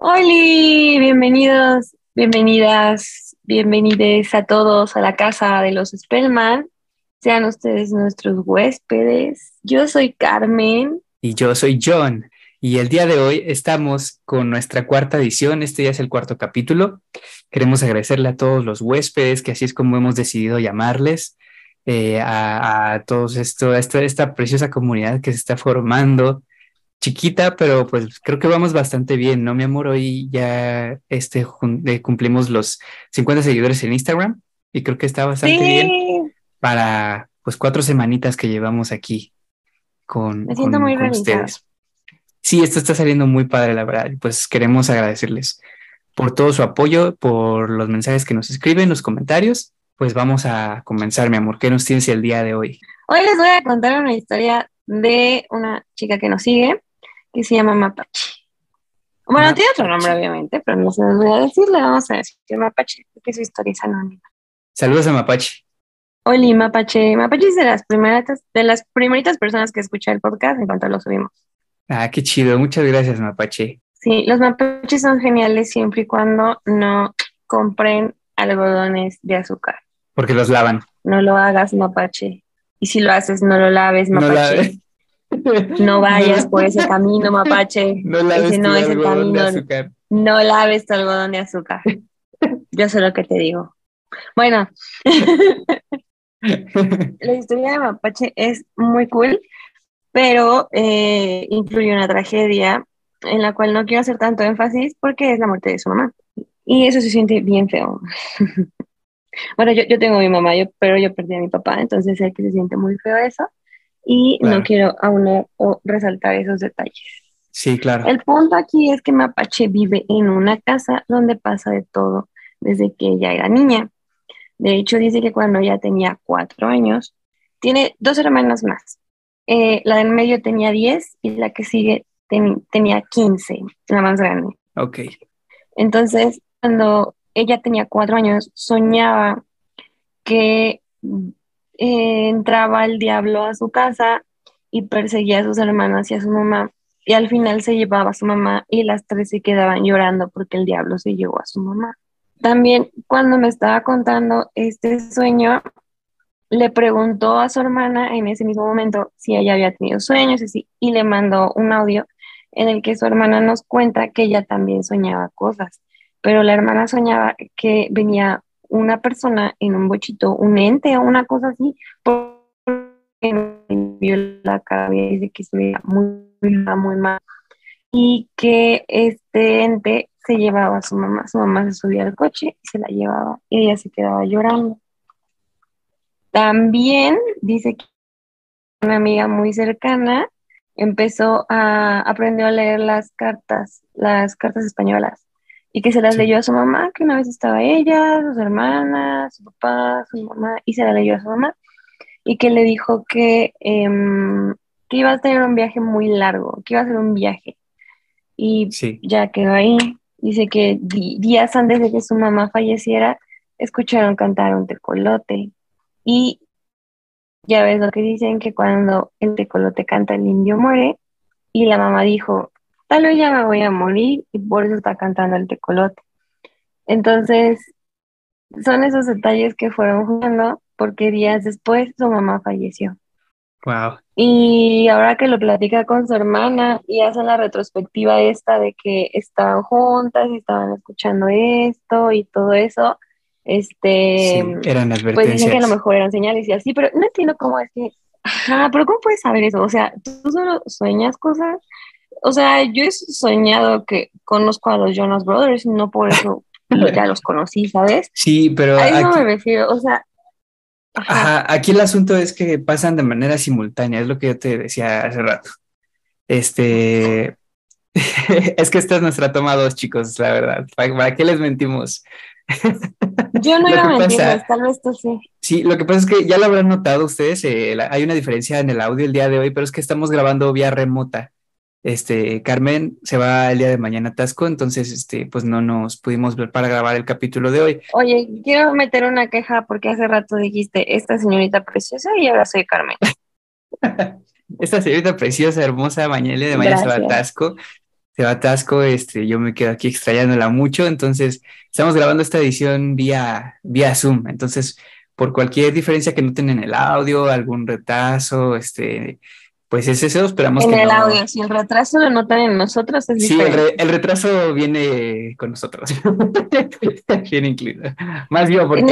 Hola, bienvenidos, bienvenidas, bienvenidos a todos a la casa de los Spellman. Sean ustedes nuestros huéspedes. Yo soy Carmen. Y yo soy John. Y el día de hoy estamos con nuestra cuarta edición. Este ya es el cuarto capítulo. Queremos agradecerle a todos los huéspedes, que así es como hemos decidido llamarles, eh, a, todos esto, esta, esta preciosa comunidad que se está formando chiquita, pero pues creo que vamos bastante bien, ¿no, mi amor? Hoy ya este, eh, cumplimos los 50 seguidores en Instagram y creo que está bastante bien para pues cuatro semanitas que llevamos aquí con, Me siento muy con ustedes. Sí, esto está saliendo muy padre, la verdad. Pues queremos agradecerles por todo su apoyo, por los mensajes que nos escriben, los comentarios. Pues vamos a comenzar, mi amor. ¿Qué nos tienes el día de hoy? Hoy les voy a contar una historia de una chica que nos sigue que se llama Mapache. Bueno, tiene otro nombre, obviamente, pero no se los voy a decir, le vamos a decir que Mapache, porque su historia es anónima. Saludos a Mapache. Hola, Mapache. Mapache es de las primeritas, de las primeritas personas que escucha el podcast en cuanto lo subimos. Ah, qué chido. Muchas gracias, Mapache. Sí, los mapaches son geniales siempre y cuando no compren algodones de azúcar. Porque los lavan. No lo hagas, mapache. Y si lo haces, no lo laves, mapache. No vayas por ese camino, mapache. No laves no es el camino. No laves tu algodón de azúcar. Yo sé lo que te digo. Bueno, la historia de Mapache es muy cool, pero eh, incluye una tragedia en la cual no quiero hacer tanto énfasis porque es la muerte de su mamá. Y eso se siente bien feo. bueno, yo, yo tengo a mi mamá, yo, pero yo perdí a mi papá, entonces sé que se siente muy feo eso y no quiero aunar o resaltar esos detalles. Sí, claro. El punto aquí es que Mapache vive en una casa donde pasa de todo desde que ella era niña. De hecho, dice que cuando ella tenía cuatro años, tiene dos hermanas más. Eh, la del medio tenía diez y la que sigue tenía quince, la más grande. Ok. Entonces, cuando ella tenía cuatro años, soñaba que entraba el diablo a su casa y perseguía a sus hermanas y a su mamá. Y al final se llevaba a su mamá y las tres se quedaban llorando porque el diablo se llevó a su mamá. También cuando me estaba contando este sueño, le preguntó a su hermana en ese mismo momento si ella había tenido sueños y, y le mandó un audio en el que su hermana nos cuenta que ella también soñaba cosas, pero la hermana soñaba que venía una persona en un bochito, un ente o una cosa así, porque vio la y dice que veía muy, muy mal y que este ente se llevaba a su mamá, su mamá se subía al coche y se la llevaba y ella se quedaba llorando. También dice que una amiga muy cercana empezó a aprender a leer las cartas, las cartas españolas y que se las leyó a su mamá, que una vez estaba ella, sus hermanas, su papá, su mamá, y se la leyó a su mamá, y que le dijo que, em, que iba a tener un viaje muy largo, que iba a ser un viaje. Y ya quedó ahí. Dice que días antes de que su mamá falleciera, escucharon cantar un tecolote. Y ya ves lo que dicen, que cuando el tecolote canta, el indio muere. Y la mamá dijo, tal vez ya me voy a morir y por eso está cantando el tecolote. Entonces, son esos detalles que fueron jugando porque días después su mamá falleció. Wow. Y ahora que lo platica con su hermana y hacen la retrospectiva esta de que estaban juntas y estaban escuchando esto y todo eso, este, eran advertencias. pues dicen que a lo mejor eran señales y así, pero no entiendo cómo es que, ajá, pero ¿cómo puedes saber eso? O sea, tú solo sueñas cosas o sea, yo he soñado que conozco a los Jonas Brothers, no por eso ya los conocí, ¿sabes? Sí, pero... A eso me refiero, o sea... Ajá. aquí el asunto es que pasan de manera simultánea, es lo que yo te decía hace rato. Este... es que esta es nuestra toma dos, chicos, la verdad. ¿Para, qué les mentimos? Yo no iba a mentir, tal vez tú sí. Sí, lo que pasa es que ya lo habrán notado ustedes, eh, hay una diferencia en el audio el día de hoy, pero es que estamos grabando vía remota. Este, Carmen se va el día de mañana a Tasco, entonces, este, pues no nos pudimos ver para grabar el capítulo de hoy. Oye, quiero meter una queja porque hace rato dijiste, esta señorita preciosa y ahora soy Carmen. esta señorita preciosa, hermosa, mañana de mañana se va a Tasco. se va atasco, este, yo me quedo aquí extrañándola mucho, entonces estamos grabando esta edición vía, vía Zoom, entonces por cualquier diferencia que noten en el audio, algún retraso, este, pues es eso, esperamos en el audio, si el retraso lo notan en nosotros, es Sí, el, retraso viene con nosotros, viene incluido. Más bien porque,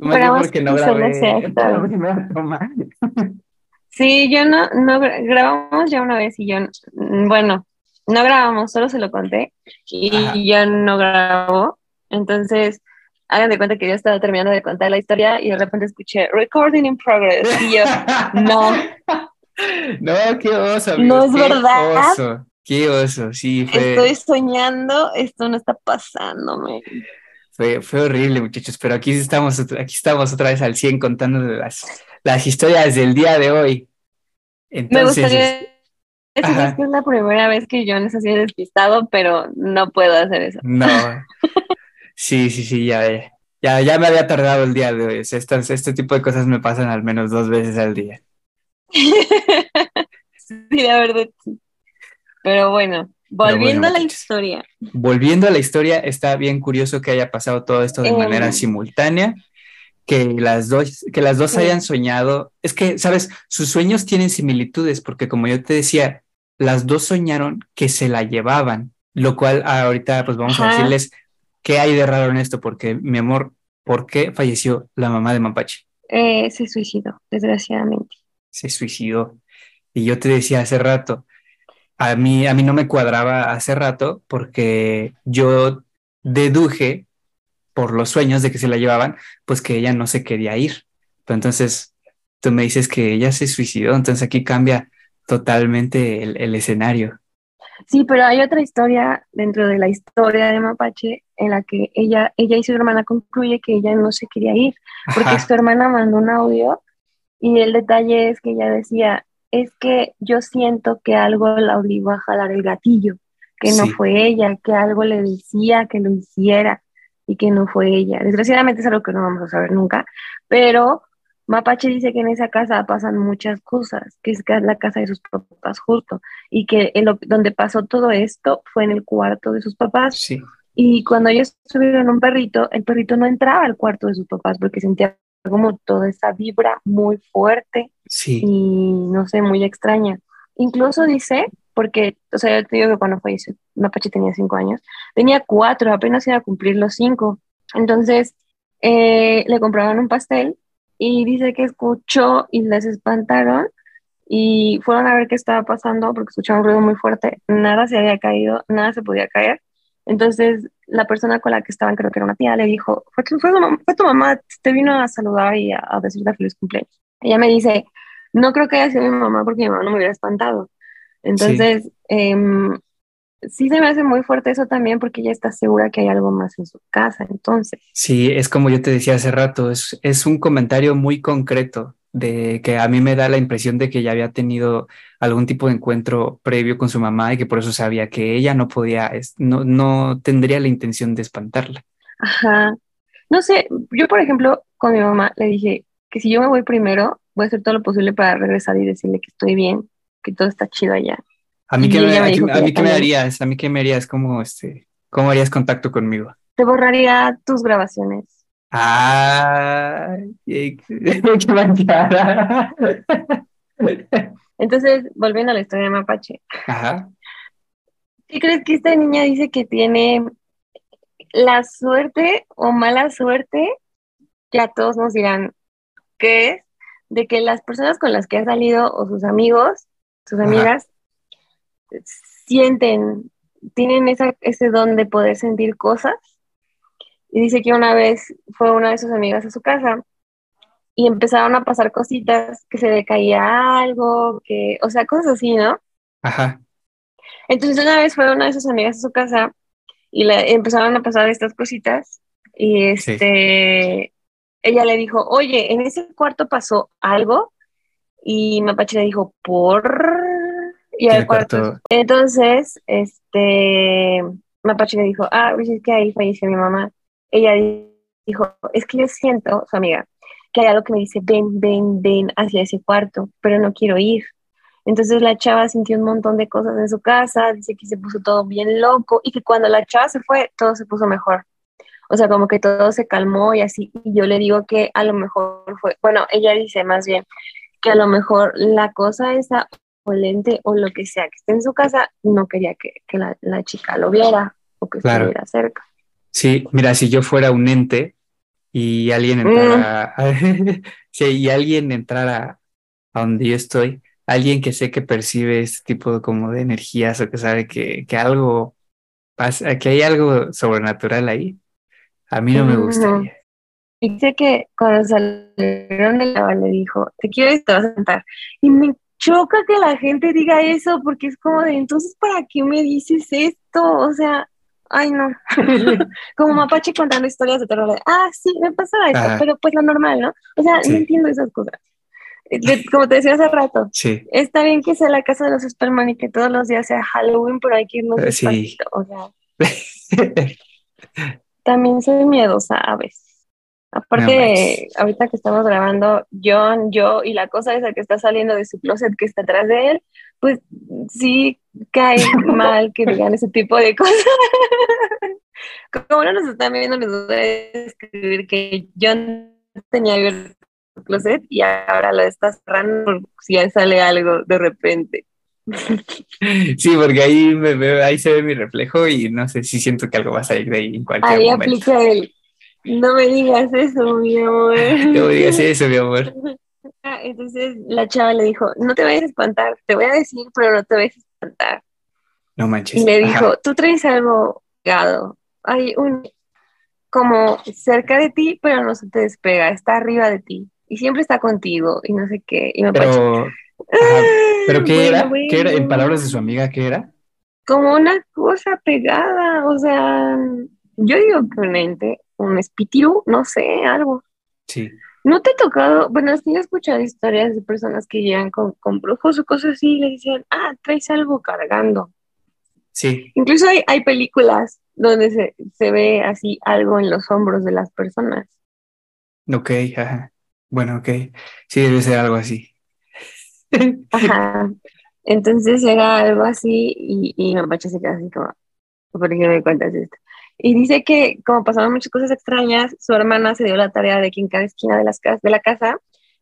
más bien porque no grabé. Sí, yo no, no grabamos ya una vez y yo, bueno, no grabamos, solo se lo conté y yo no grabo. Entonces, hagan de cuenta que yo estaba terminando de contar la historia y de repente escuché recording in progress y yo, no. No, qué oso. No es verdad. Qué oso, qué oso, sí. Fue... Estoy soñando, esto no está pasándome. Fue, fue horrible, muchachos, pero aquí estamos, aquí estamos otra vez al 100 contando las, las historias del día de hoy. Entonces, Me gustaría decir que es la primera vez que yo necesito despistado, pero no puedo hacer eso. No. Sí, sí, sí, ya, ya, ya me había tardado el día de hoy. Estas, este tipo de cosas me pasan al menos dos veces al día. sí, la verdad, Pero bueno, volviendo a la historia. Volviendo a la historia, está bien curioso que haya pasado todo esto de manera em. simultánea, que las dos, que las dos hayan soñado. Es que, sabes, sus sueños tienen similitudes, porque como yo te decía, las dos soñaron que se la llevaban, lo cual ahorita pues vamos a decirles qué hay de raro en esto, porque mi amor, ¿por qué falleció la mamá de Mapache? Eh, se suicidó, desgraciadamente se suicidó. Y yo te decía hace rato, a mí, a mí no me cuadraba hace rato porque yo deduje por los sueños de que se la llevaban, pues que ella no se quería ir. Pero entonces tú me dices que ella se suicidó, entonces aquí cambia totalmente el, escenario. Sí, pero hay otra historia dentro de la historia de Mapache en la que ella, ella y su hermana concluye que ella no se quería ir, porque su hermana mandó un audio y el detalle es que ella decía, es que yo siento que algo la obligó a jalar el gatillo, que no fue ella, que algo le decía que lo hiciera y que no fue ella. Desgraciadamente es algo que no vamos a saber nunca, pero Mapache dice que en esa casa pasan muchas cosas, que es la casa de sus papás justo, y que donde pasó todo esto fue en el cuarto de sus papás. Y cuando ellos subieron un perrito, el perrito no entraba al cuarto de sus papás porque sentía como toda esa vibra muy fuerte sí. y no sé, muy extraña. Incluso dice, porque, o sea, yo te digo que cuando falleció, Mapache tenía cinco años, tenía cuatro, apenas iba a cumplir los cinco. Entonces, eh, le compraron un pastel y dice que escuchó y les espantaron y fueron a ver qué estaba pasando porque escucharon un ruido muy fuerte, nada se había caído, nada se podía caer. Entonces la persona con la que estaban, creo que era una tía, le dijo, fue tu, mamá, te vino a saludar y a, decirte feliz cumpleaños. Ella me dice, no creo que haya sido mi mamá porque mi mamá no me hubiera espantado. Entonces, sí. Em, sí se me hace muy fuerte eso también porque ella está segura que hay algo más en su casa, entonces. Sí, es como yo te decía hace rato, es, es un comentario muy concreto de que a mí me da la impresión de que ya había tenido algún tipo de encuentro previo con su mamá y que por eso sabía que ella no podía, no, no tendría la intención de espantarla. Ajá. No sé, yo por ejemplo con mi mamá le dije que si yo me voy primero, voy a hacer todo lo posible para regresar y decirle que estoy bien, que todo está chido allá. A mí, qué me, a, mí me harías, a mí qué me harías, como este, ¿cómo harías contacto conmigo? Te borraría tus grabaciones. Ah, Entonces, volviendo a la historia de Mapache. Ajá. ¿Qué crees que esta niña dice que tiene la suerte o mala suerte? Ya todos nos dirán qué es, de que las personas con las que ha salido o sus amigos, sus amigas, sienten, tienen esa, ese don de poder sentir cosas y dice que una vez fue una de sus amigas a su casa y empezaron a pasar cositas, que se le caía algo, que, o sea, cosas así, ¿no? Ajá. Entonces una vez fue una de sus amigas a su casa y le empezaron a pasar estas cositas y este, ella le dijo, oye, en ese cuarto pasó algo y Mapache le dijo, por... Y al cuarto. Entonces, este, Mapache le dijo, ah, pues es que ahí falleció mi mamá ella dijo, es que yo siento, su amiga, que hay algo que me dice, ven, ven, ven hacia ese cuarto, pero no quiero ir. Entonces la chava sintió un montón de cosas en su casa, dice que se puso todo bien loco y que cuando la chava se fue, todo se puso mejor. O sea, como que todo se calmó y así. Y yo le digo que a lo mejor fue, bueno, ella dice más bien que a lo mejor la cosa esa o lente o lo que sea que esté en su casa, no quería que, que la, la, chica lo viera o que estuviera cerca. Sí, mira, si yo fuera un ente y alguien entrara, mm. sí, y alguien entrara a donde yo estoy, alguien que sé que percibe este tipo de, como de energías o que sabe que, que algo pasa, que hay algo sobrenatural ahí, a mí no me gustaría. Y sé que cuando salieron de la le dijo, te quiero vas a sentar. Y me choca que la gente diga eso porque es como de, entonces, ¿para qué me dices esto? O sea, ay no. como Mapache contando historias de terror. ah, sí, me pasa esto, pero pues lo normal, ¿no? O sea, no entiendo esas cosas. como te decía hace rato, sí. está bien que sea la casa de los Superman y que todos los días sea Halloween, pero hay que irnos eh, sí. o sea. también soy miedosa a veces. Aparte, ahorita que estamos grabando, John, yo y la cosa esa que está saliendo de su closet que está atrás de él, pues sí cae mal que digan ese tipo de cosas. Como no nos están viendo, les voy a escribir que John tenía abierto su closet y ahora lo está cerrando si ya sale algo de repente. Sí, porque ahí me veo, ahí se ve mi reflejo y no sé si siento que algo va a salir de ahí en cualquier ahí momento. Ahí aplica el no me digas eso, mi amor. No me digas eso, mi amor. Ah, entonces la chava le dijo, no te vayas a espantar, te voy a decir, pero no te vayas a espantar. No manches. Y le dijo, tú traes algo pegado. Hay un como cerca de ti, pero no se te despega, está arriba de ti. Y siempre está contigo y no sé qué. Y me pero, ¿Pero qué era? ¿Qué era? En palabras de su amiga, ¿qué era? Como una cosa pegada, o sea, yo digo que un ente, un espíritu, no sé, algo. Sí. ¿No te ha tocado? Bueno, sí he escuchado historias de personas que llegan con, con brujos o cosas así y le dicen, ah, traes algo cargando. Sí. Incluso hay, hay películas donde se, se, ve así algo en los hombros de las personas. Ok, ajá. Bueno, ok. Sí, debe ser algo así. Ajá. Entonces llega algo así y, y Mapache se queda así como, ¿por qué me cuentas esto? Y dice que como pasaban muchas cosas extrañas, su hermana se dio la tarea de que en cada esquina de, las de la casa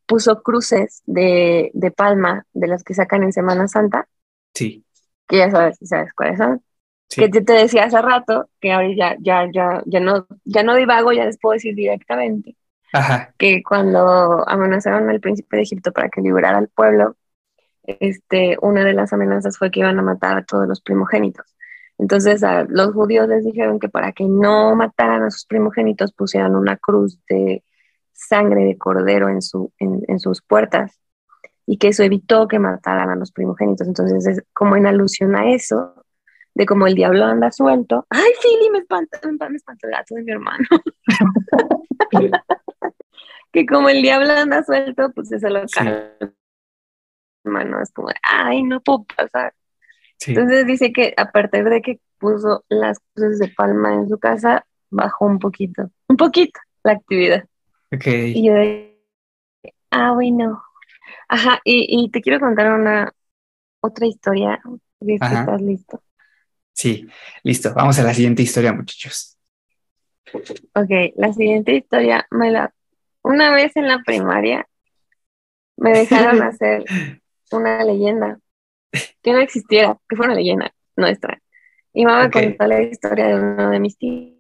puso cruces de, de palma, de las que sacan en Semana Santa. Sí. Que ya sabes, sabes cuáles son. Que te, te, decía hace rato, que ahora ya, ya, ya, ya, no, ya no divago, ya les puedo decir directamente. Ajá. Que cuando amenazaron al príncipe de Egipto para que liberara al pueblo, este, una de las amenazas fue que iban a matar a todos los primogénitos. Entonces a los judíos les dijeron que para que no mataran a sus primogénitos pusieran una cruz de sangre de cordero en, su, en, sus puertas y que eso evitó que mataran a los primogénitos. Entonces es como en alusión a eso, de como el diablo anda suelto. ¡Ay, Fili, me espanta, me espanta el gato de mi hermano! que como el diablo anda suelto, pues eso lo sí. hermano, es como, ¡ay, no puedo pasar! Entonces dice que a partir de que puso las cruces de palma en su casa, bajó un poquito, un poquito la actividad. Okay. Y yo de, ah, bueno. Ajá, y, y te quiero contar una otra historia. ¿Estás listo? Sí, listo. Vamos a la siguiente historia, muchachos. Ok, la siguiente historia me la... Una vez en la primaria me dejaron hacer una leyenda que no existiera, que fuera una leyenda nuestra. Y mamá okay. contó la historia de uno de mis tíos.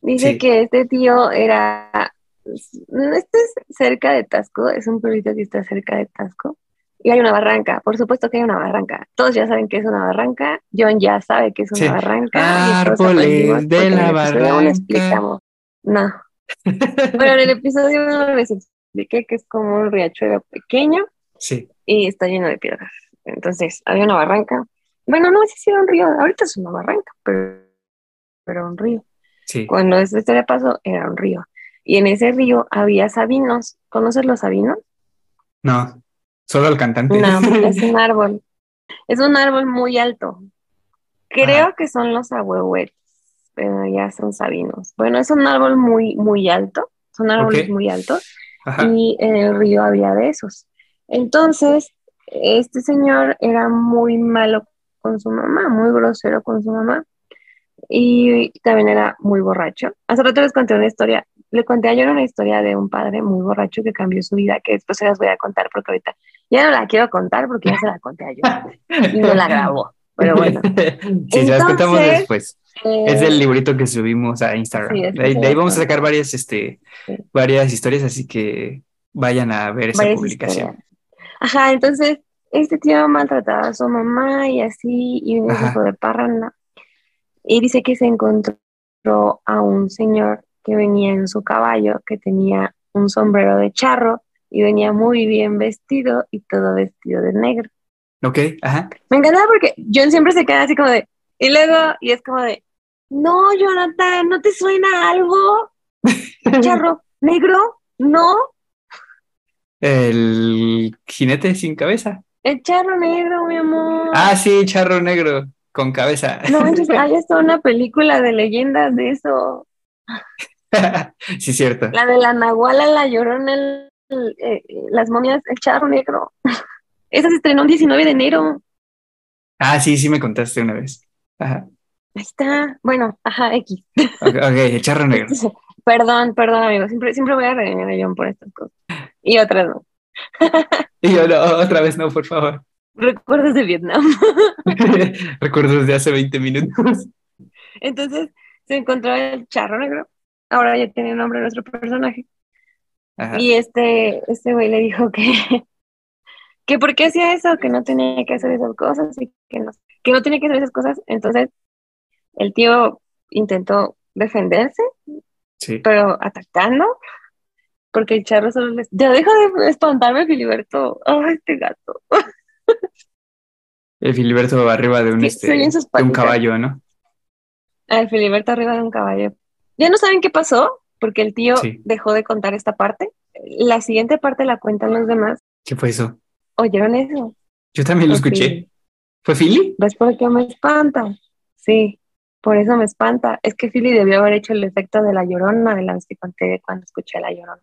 Dice que este tío era, este es cerca de Tasco, es un pueblito que está cerca de Tasco, y hay una barranca, por supuesto que hay una barranca. Todos ya saben que es una barranca, John ya sabe que es una barranca. Árboles de la barranca. explicamos. No. bueno, en el episodio no les expliqué que es como un riachuelo pequeño. Sí y está lleno de piedras. Entonces, había una barranca. Bueno, no sé si era un río, ahorita es una barranca, pero, pero un río. Sí. Cuando esta historia pasó, era un río. Y en ese río había sabinos. ¿Conoces los sabinos? No, solo el cantante. No, es un árbol. Es un árbol muy alto. Creo que son los ahuehuetes, pero ya son sabinos. Bueno, es un árbol muy, muy alto. Son árboles muy altos. Y en el río había de esos. Entonces, este señor era muy malo con su mamá, muy grosero con su mamá y también era muy borracho. Hace rato les conté una historia, le conté ayer una historia de un padre muy borracho que cambió su vida, que después se las voy a contar porque ahorita ya no la quiero contar porque ya se la conté ayer y no la grabó. Pero bueno. sí, se las contamos después. es el eh, librito que subimos a Instagram. de, ahí, vamos a sacar varias, este, varias historias, así que vayan a ver esa publicación. Ajá, entonces este tío maltrataba a su mamá y así, y un hijo de parranda. Y dice que se encontró a un señor que venía en su caballo, que tenía un sombrero de charro y venía muy bien vestido y todo vestido de negro. Ok, ajá. Me encantaba porque John siempre se queda así como de, y luego, y es como de, no, Jonathan, ¿no te suena algo? Charro, negro, no. El jinete sin cabeza. El charro negro, mi amor. Ah, sí, charro negro con cabeza. No, entonces hay hasta una película de leyendas de eso. sí, cierto. La de la Nahuala, la Llorona, eh, las momias, el charro negro. Esa se estrenó el 19 de enero. Ah, sí, sí me contaste una vez. Ajá. Ahí está. Bueno, ajá, X. Ok, el charro negro. perdón, perdón, amigo. Siempre, siempre voy a regañar a John por estas cosas. Y otras no. y yo no, otra vez no, por favor. Recuerdos de Vietnam. Recuerdos de hace 20 minutos. Entonces se encontró el charro negro. Ahora ya tiene nombre nuestro personaje. Y este, este güey le dijo que, que por qué hacía eso, que no tenía que hacer esas cosas y que no, que no tenía que hacer esas cosas. Entonces el tío intentó defenderse, sí. pero atacando, porque el charro solo les... Ya deja de espantarme, Filiberto. Oh, este gato. El Filiberto arriba de un, este, un caballo, ¿no? Ah, el Filiberto arriba de un caballo. Ya no saben qué pasó, porque el tío dejó de contar esta parte. La siguiente parte la cuentan los demás. ¿Qué fue eso? ¿Oyeron eso? Yo también lo escuché. ¿Fue Philly? ¿Ves por qué me espanta? Sí, por eso me espanta. Es que Philly debió haber hecho el efecto de la llorona de la vez que conté cuando escuché la llorona.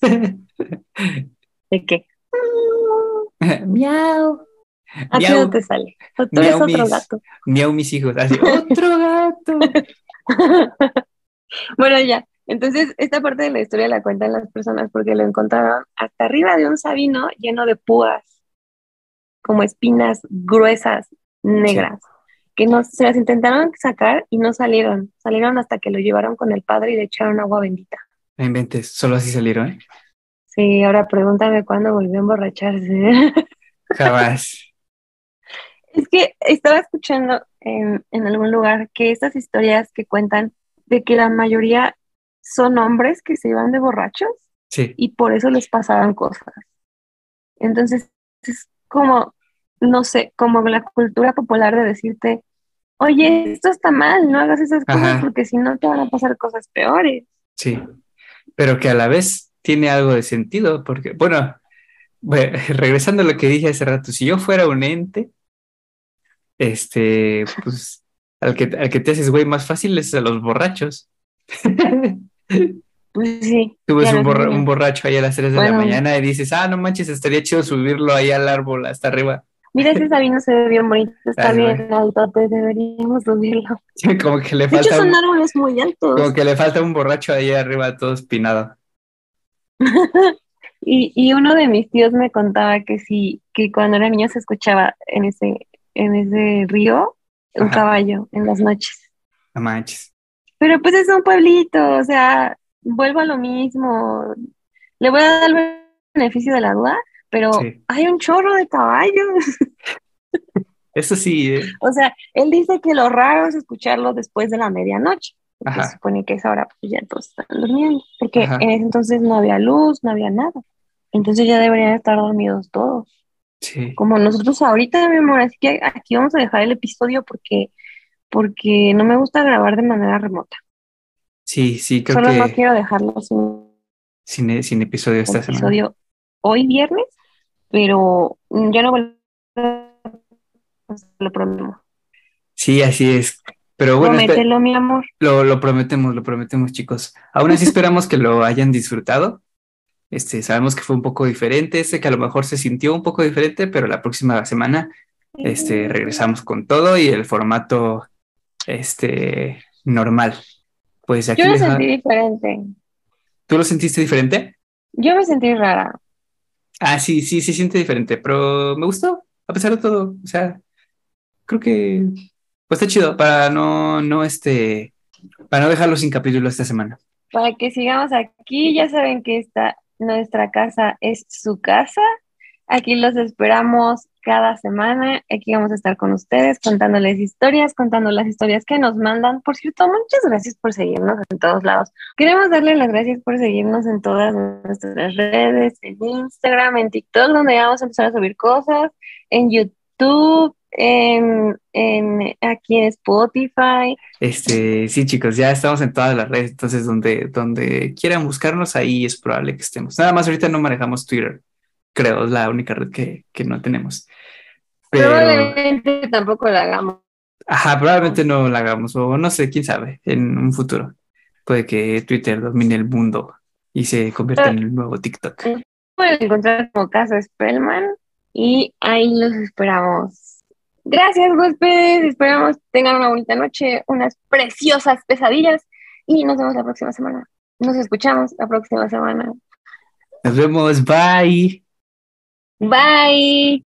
¿De qué? Miau. Así no te sale. Tú eres otro gato. Miau mis hijos. Así, otro gato. bueno, ya. Entonces, esta parte de la historia la cuentan las personas porque lo encontraron hasta arriba de un sabino lleno de púas, como espinas gruesas, negras, que no, se las intentaron sacar y no salieron. Salieron hasta que lo llevaron con el padre y le echaron agua bendita. No inventes, solo así salieron. Sí, ahora pregúntame cuándo volvió a emborracharse. Jamás. Es que estaba escuchando en, algún lugar que estas historias que cuentan de que la mayoría son hombres que se iban de borrachos y por eso les pasaban cosas. Entonces, es como, no sé, como la cultura popular de decirte, oye, esto está mal, no hagas esas cosas porque si no te van a pasar cosas peores. Sí, pero que a la vez tiene algo de sentido, porque, bueno, regresando a lo que dije hace rato, si yo fuera un ente, este, pues al que, al que te haces güey más fácil es a los borrachos. Pues sí. Tú ves un, borracho ahí a las 3 de la mañana y dices, ah, no manches, estaría chido subirlo ahí al árbol hasta arriba. Mira, ese Sabino se ve bien bonito, está bien alto, deberíamos subirlo. como que le falta. De hecho, son árboles muy altos. Como que le falta un borracho ahí arriba, todo espinado. y, y uno de mis tíos me contaba que sí, que cuando era niño se escuchaba en ese, en ese río un caballo en las noches. No manches. Pero pues es un pueblito, o sea, vuelvo a lo mismo. Le voy a dar el beneficio de la duda, pero hay un chorro de caballos. Eso sí. ¿eh? O sea, él dice que lo raro es escucharlo después de la medianoche. Se supone que esa hora pues ya todos están durmiendo, porque en ese entonces no había luz, no había nada. Entonces ya deberían estar dormidos todos. Como nosotros ahorita, mi amor, así que aquí vamos a dejar el episodio porque, porque no me gusta grabar de manera remota. Sí, sí, creo Solo que... no quiero dejarlo sin, sin, episodio esta episodio hoy viernes, pero ya no vuelvo lo prometo. Sí, así es. Pero bueno, Promételo, mi amor. Lo, lo prometemos, lo prometemos, chicos. Aún así esperamos que lo hayan disfrutado Este, sabemos que fue un poco diferente, sé que a lo mejor se sintió un poco diferente, pero la próxima semana este, regresamos con todo y el formato este, normal. Pues aquí Yo lo sentí diferente. ¿Tú lo sentiste diferente? Yo me sentí rara. Ah, sí, sí, sí siente diferente, pero me gustó, a pesar de todo. O sea, creo que pues está chido para no, no, este, para no dejarlo sin capítulo esta semana. Para que sigamos aquí, ya saben que esta, nuestra casa es su casa. Aquí los esperamos cada semana. Aquí vamos a estar con ustedes contándoles historias, contando las historias que nos mandan. Por cierto, muchas gracias por seguirnos en todos lados. Queremos darle las gracias por seguirnos en todas nuestras redes, en Instagram, en TikTok, donde vamos a empezar a subir cosas, en YouTube, en, en, aquí en Spotify. Este, sí, chicos, ya estamos en todas las redes, entonces donde, donde quieran buscarnos, ahí es probable que estemos. Nada más ahorita no manejamos Twitter, creo, es la única red que, que no tenemos. Pero, probablemente tampoco la hagamos. Ajá, probablemente no la hagamos, o no sé, quién sabe, en un futuro. Puede que Twitter domine el mundo y se convierta en el nuevo TikTok. Pueden encontrar como Casa Spellman y ahí los esperamos. Gracias, huéspedes. Esperamos tengan una bonita noche, unas preciosas pesadillas y nos vemos la próxima semana. Nos escuchamos la próxima semana. Nos vemos. Bye. Bye.